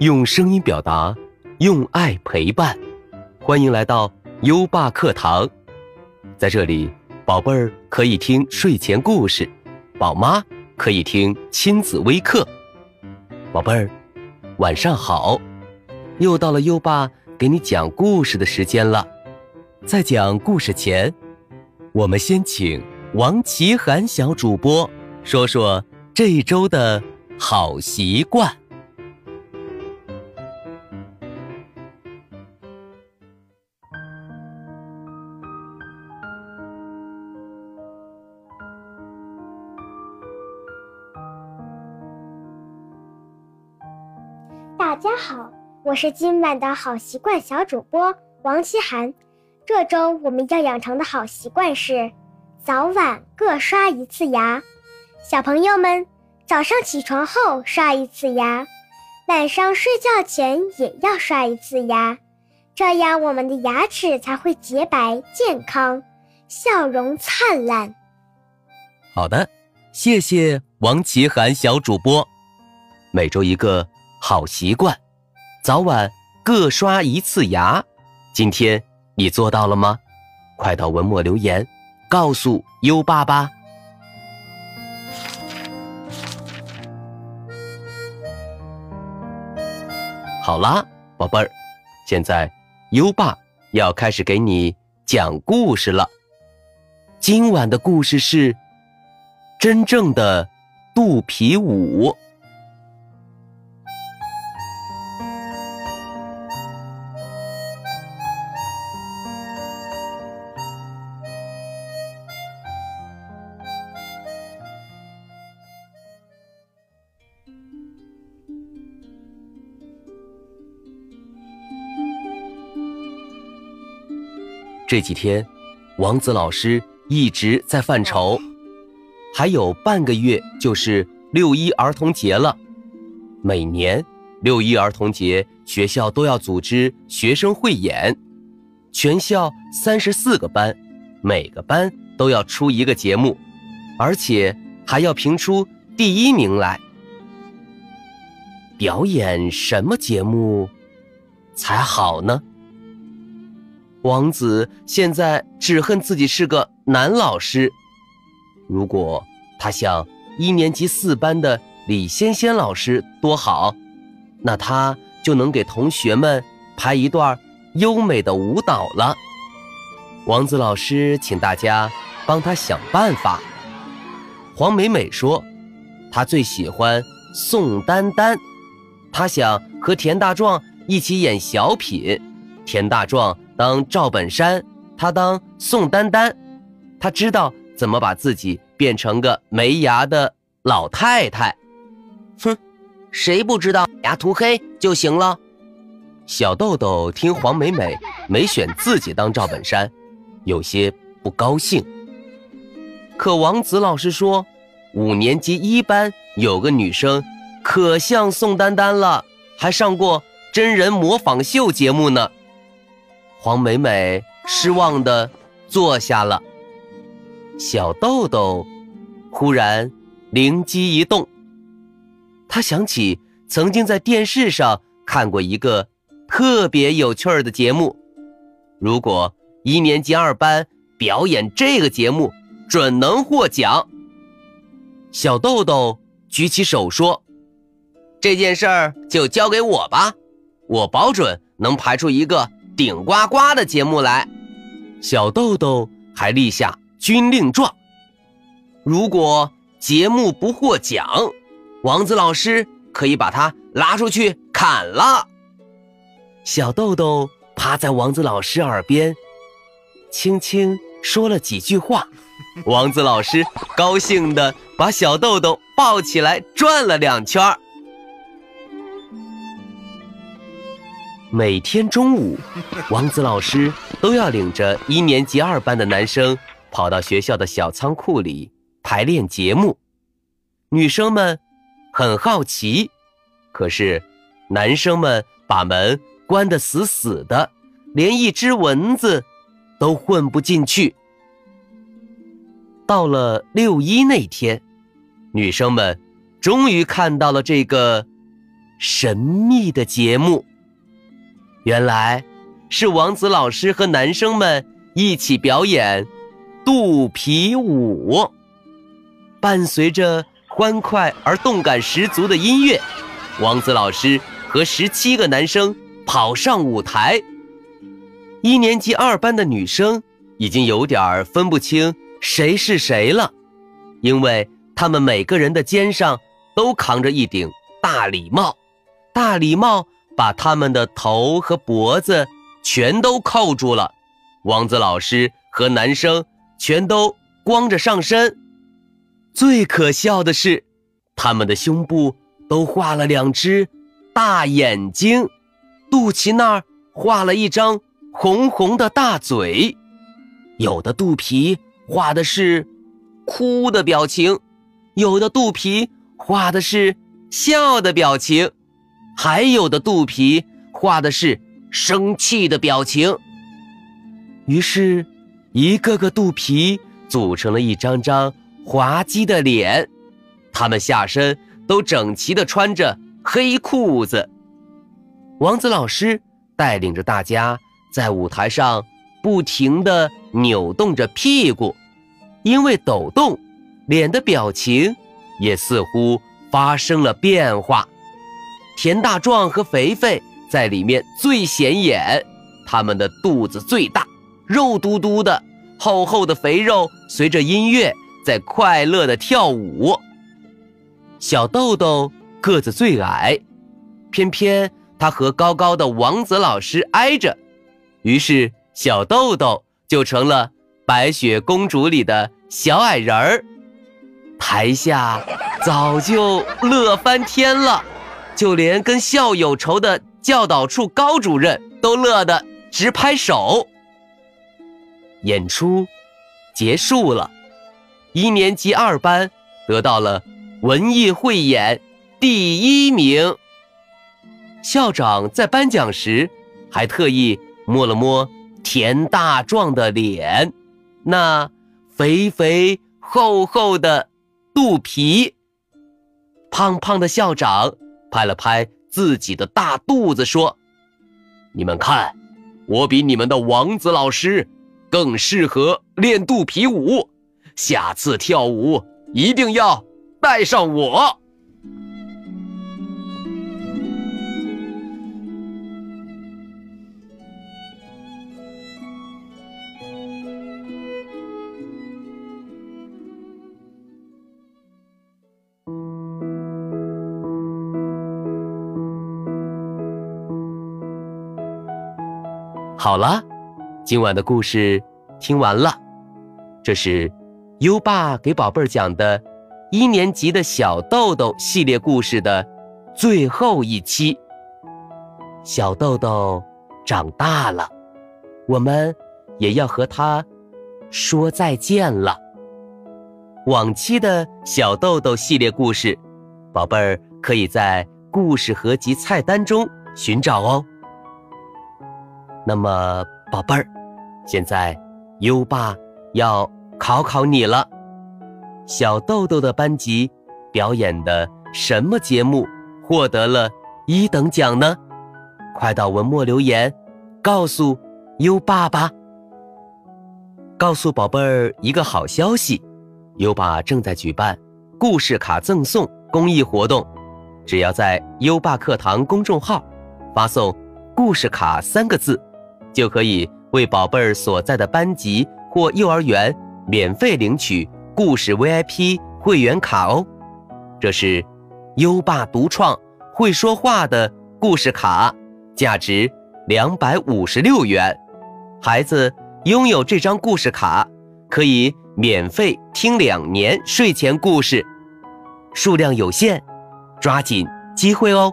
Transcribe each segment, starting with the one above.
用声音表达，用爱陪伴。欢迎来到优爸课堂，在这里，宝贝儿可以听睡前故事，宝妈可以听亲子微课。宝贝儿，晚上好！又到了优爸给你讲故事的时间了。在讲故事前，我们先请王奇涵小主播说说这一周的好习惯。大家好，我是今晚的好习惯小主播王希涵。这周我们要养成的好习惯是早晚各刷一次牙。小朋友们，早上起床后刷一次牙，晚上睡觉前也要刷一次牙，这样我们的牙齿才会洁白健康，笑容灿烂。好的，谢谢王奇涵小主播。每周一个好习惯，早晚各刷一次牙。今天你做到了吗？快到文末留言，告诉优爸吧。好啦，宝贝儿，现在优爸要开始给你讲故事了。今晚的故事是真正的肚皮舞。这几天，王子老师一直在犯愁，还有半个月就是六一儿童节了。每年六一儿童节，学校都要组织学生汇演，全校三十四个班，每个班都要出一个节目，而且还要评出第一名来。表演什么节目才好呢？王子现在只恨自己是个男老师。如果他像一年级四班的李仙仙老师多好，那他就能给同学们排一段优美的舞蹈了。王子老师请大家帮他想办法。黄美美说，她最喜欢宋丹丹，她想和田大壮一起演小品。田大壮。当赵本山，他当宋丹丹，他知道怎么把自己变成个没牙的老太太。哼，谁不知道牙涂黑就行了？小豆豆听黄美美没选自己当赵本山，有些不高兴。可王子老师说，五年级一班有个女生可像宋丹丹了，还上过真人模仿秀节目呢。黄美美失望地坐下了。小豆豆忽然灵机一动，他想起曾经在电视上看过一个特别有趣儿的节目，如果一年级二班表演这个节目，准能获奖。小豆豆举起手说：“这件事儿就交给我吧，我保准能排出一个。”顶呱呱的节目来，小豆豆还立下军令状。如果节目不获奖，王子老师可以把它拉出去砍了。小豆豆趴在王子老师耳边，轻轻说了几句话。王子老师高兴地把小豆豆抱起来转了两圈儿。每天中午，王子老师都要领着一年级二班的男生跑到学校的小仓库里排练节目。女生们很好奇，可是男生们把门关得死死的，连一只蚊子都混不进去。到了六一那天，女生们终于看到了这个神秘的节目。原来，是王子老师和男生们一起表演肚皮舞，伴随着欢快而动感十足的音乐，王子老师和十七个男生跑上舞台。一年级二班的女生已经有点分不清谁是谁了，因为他们每个人的肩上都扛着一顶大礼帽，大礼帽把他们的头和脖子全都扣住了。王子老师和男生全都光着上身，最可笑的是，他们的胸部都画了两只大眼睛，肚脐那儿画了一张。红红的大嘴，有的肚皮画的是哭的表情，有的肚皮画的是笑的表情，还有的肚皮画的是生气的表情。于是，一个个肚皮组成了一张张滑稽的脸，他们下身都整齐地穿着黑裤子。王子老师带领着大家。在舞台上不停地扭动着屁股，因为抖动，脸的表情也似乎发生了变化。田大壮和肥肥在里面最显眼，他们的肚子最大，肉嘟嘟的，厚厚的肥肉随着音乐在快乐的跳舞。小豆豆个子最矮，偏偏他和高高的王子老师挨着。于是，小豆豆就成了白雪公主里的小矮人儿。台下早就乐翻天了，就连跟校有仇的教导处高主任都乐得直拍手。演出结束了，一年级二班得到了文艺汇演第一名。校长在颁奖时还特意。摸了摸田大壮的脸，那肥肥厚厚的肚皮。胖胖的校长拍了拍自己的大肚子，说：“你们看，我比你们的王子老师更适合练肚皮舞，下次跳舞一定要带上我。”好了，今晚的故事听完了。这是优爸给宝贝儿讲的一年级的小豆豆系列故事的最后一期。小豆豆长大了，我们也要和他说再见了。往期的小豆豆系列故事，宝贝儿可以在故事合集菜单中寻找哦。那么，宝贝儿，现在优爸要考考你了。小豆豆的班级表演的什么节目获得了一等奖呢？快到文末留言，告诉优爸吧。告诉宝贝儿一个好消息，优爸正在举办故事卡赠送公益活动，只要在优爸课堂公众号发送“故事卡”三个字。就可以为宝贝儿所在的班级或幼儿园免费领取故事 VIP 会员卡哦。这是优爸独创会说话的故事卡，价值两百五十六元。孩子拥有这张故事卡，可以免费听两年睡前故事，数量有限，抓紧机会哦。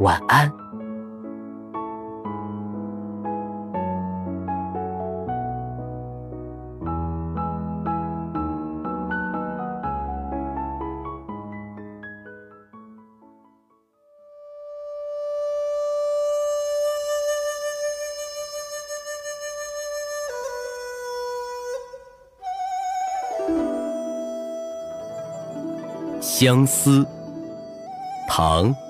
晚安。相思，唐·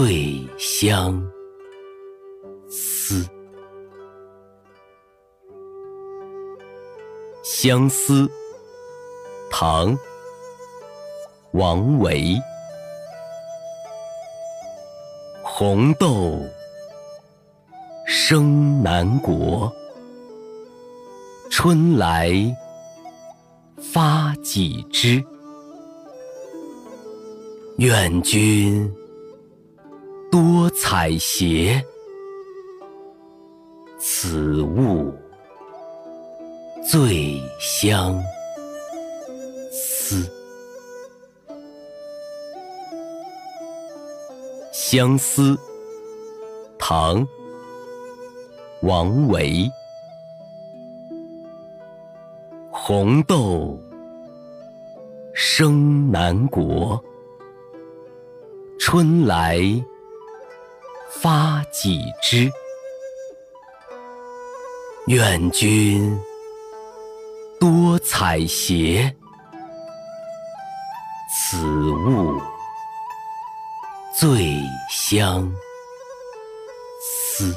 最相思。相思，唐·王维。红豆生南国，春来。发几枝，愿君多采撷，此物最相思。相思，唐·王维。红豆生南国，春来发几枝。愿君多采撷，此物最相思。